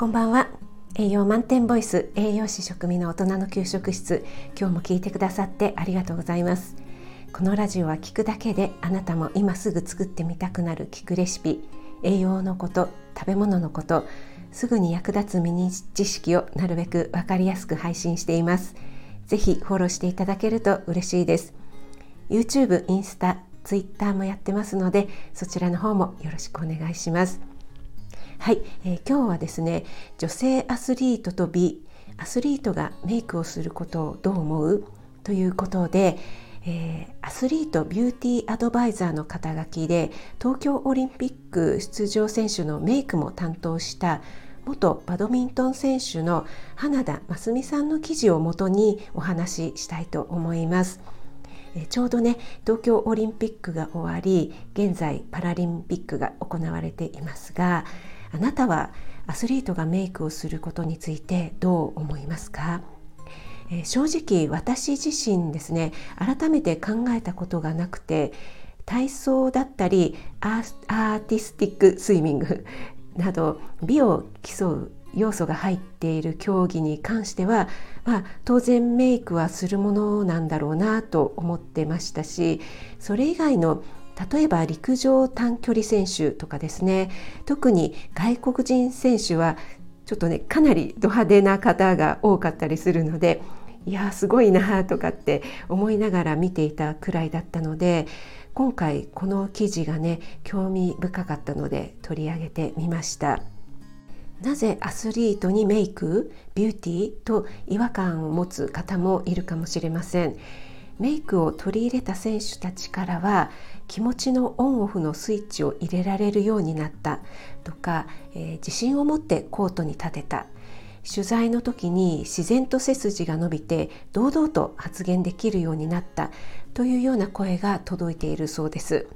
こんばんは。栄養満点ボイス栄養士食味の大人の給食室。今日も聞いてくださってありがとうございます。このラジオは聞くだけであなたも今すぐ作ってみたくなる聞くレシピ栄養のこと食べ物のことすぐに役立つミニ知識をなるべくわかりやすく配信しています。ぜひフォローしていただけると嬉しいです。YouTube、インスタ、Twitter もやってますのでそちらの方もよろしくお願いします。はい、えー、今日はですね女性アスリートと美アスリートがメイクをすることをどう思う？ということで、えー、アスリートビューティーアドバイザーの肩書きで東京オリンピック出場選手のメイクも担当した元バドミントン選手の花田真澄さんの記事をもとにお話ししたいと思います。ちょうどね東京オリンピックが終わり現在パラリンピックが行われていますがあなたはアスリートがメイクをすることについてどう思いますか？え正直私自身ですね改めて考えたことがなくて体操だったりアーティスティックスイミング など美を競う要素が入っている競技に関しては、まあ、当然メイクはするものなんだろうなと思ってましたしそれ以外の例えば陸上短距離選手とかですね特に外国人選手はちょっとねかなりド派手な方が多かったりするのでいやすごいなとかって思いながら見ていたくらいだったので今回この記事がね興味深かったので取り上げてみました。なぜアスリートにメイクビューティーと違和感を持つ方もいるかもしれません。メイクを取り入れた選手たちからは気持ちのオンオフのスイッチを入れられるようになったとか、えー、自信を持ってコートに立てた。取材の時に自然と背筋が伸びて堂々と発言できるようになったというような声が届いているそうです。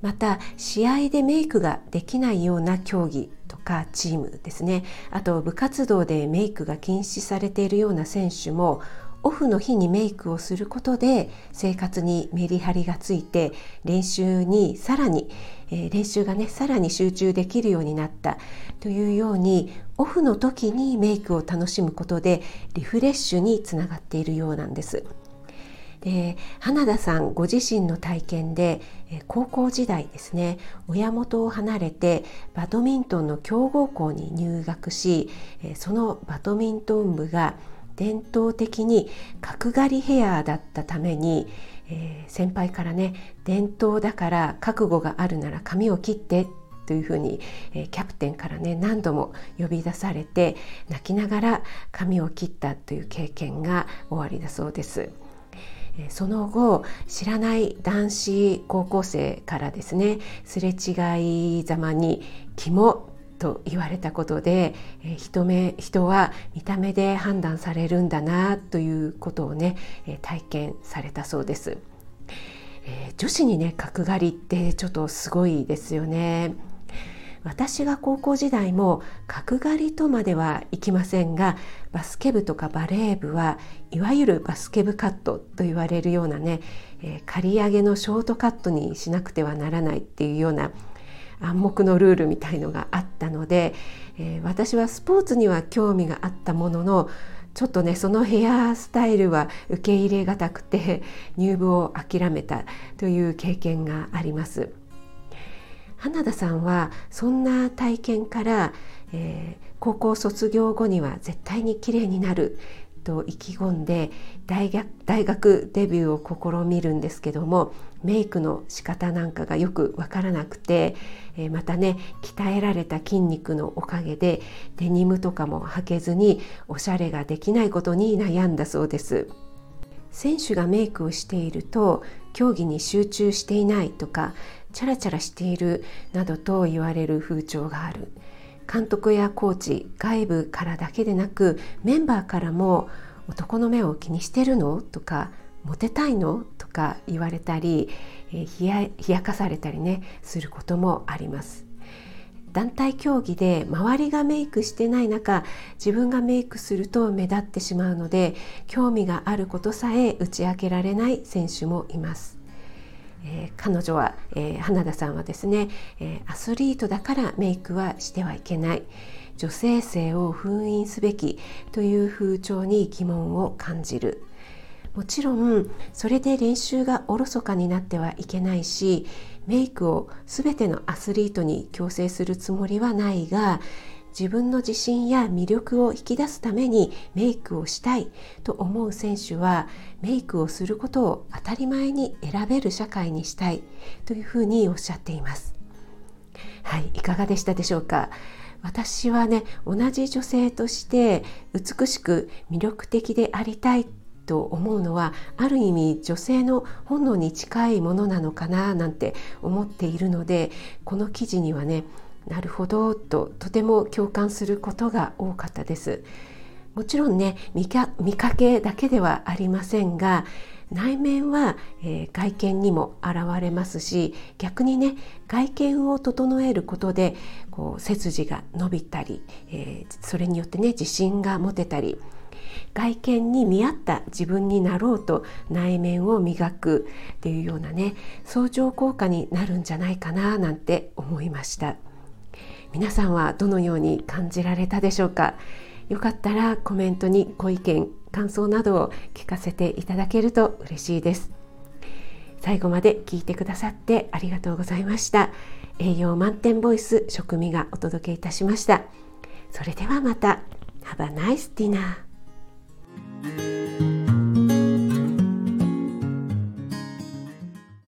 また試合でメイクができないような競技とかチームですね。あと部活動でメイクが禁止されているような選手もオフの日にメイクをすることで生活にメリハリがついて練習にさらに、えー、練習がねさらに集中できるようになったというようにオフの時にメイクを楽しむことでリフレッシュにつながっているようなんです。で花田さんご自身の体験で高校時代ですね親元を離れてバドミントンの強豪校に入学しそのバドミントン部が伝統的に角刈りヘアだったために、えー、先輩からね伝統だから覚悟があるなら髪を切ってというふうに、えー、キャプテンからね何度も呼び出されて泣きながら髪を切ったという経験が終わりだそうです。その後知らない男子高校生からですねすれ違いざまに「キモ」と言われたことで、え人目人は見た目で判断されるんだなということをね、え体験されたそうです。えー、女子にね角刈りってちょっとすごいですよね。私が高校時代も角刈りとまではいきませんがバスケ部とかバレー部はいわゆるバスケ部カットと言われるようなね、えー、刈り上げのショートカットにしなくてはならないっていうような暗黙のルールみたいのがあったので、えー、私はスポーツには興味があったもののちょっとねそのヘアスタイルは受け入れがたくて入部を諦めたという経験があります。花田さんはそんな体験から、えー、高校卒業後には絶対に綺麗になると意気込んで大学大学デビューを試みるんですけどもメイクの仕方なんかがよくわからなくて、え、またね鍛えられた筋肉のおかげでデニムとかも履けずにおしゃれができないことに悩んだそうです。選手がメイクをしていると競技に集中していないとかチャラチャラしているなどと言われる風潮がある監督やコーチ外部からだけでなくメンバーからも男の目を気にしてるの？とかモテたいの？とか言われたり、え冷や冷やかされたりねすることもあります。団体競技で周りがメイクしてない中自分がメイクすると目立ってしまうので興味があることさえ打ち明けられない選手もいます。えー、彼女は、えー、花田さんはですね、え、アスリートだからメイクはしてはいけない。女性性を封印すべきという風潮に疑問を感じる。もちろんそれで練習がおろそかになってはいけないしメイクを全てのアスリートに強制するつもりはないが自分の自信や魅力を引き出すためにメイクをしたいと思う選手はメイクをすることを当たり前に選べる社会にしたいというふうにおっしゃっています。はい、いかがでしたでしょうか？私はね同じ女性として美しく魅力的でありたいと思うのはある意味女性の本能に近いものなのかななんて思っているのでこの記事にはねなるほどととても共感することが多かったですもちろんね見かけだけではありませんが内面は、えー、外見にも現れますし逆にね外見を整えることでこう背筋が伸びたり、えー、それによってね自信が持てたり外見に見合った自分になろうと内面を磨くっていうようなね相乗効果になるんじゃないかななんて思いました。皆さんはどのように感じられたでしょうか？よかったらコメントにご意見感想などを聞かせていただけると嬉しいです。最後まで聞いてくださってありがとうございました。栄養満点ボイス食味がお届けいたしました。それではまた。Have a nice dinner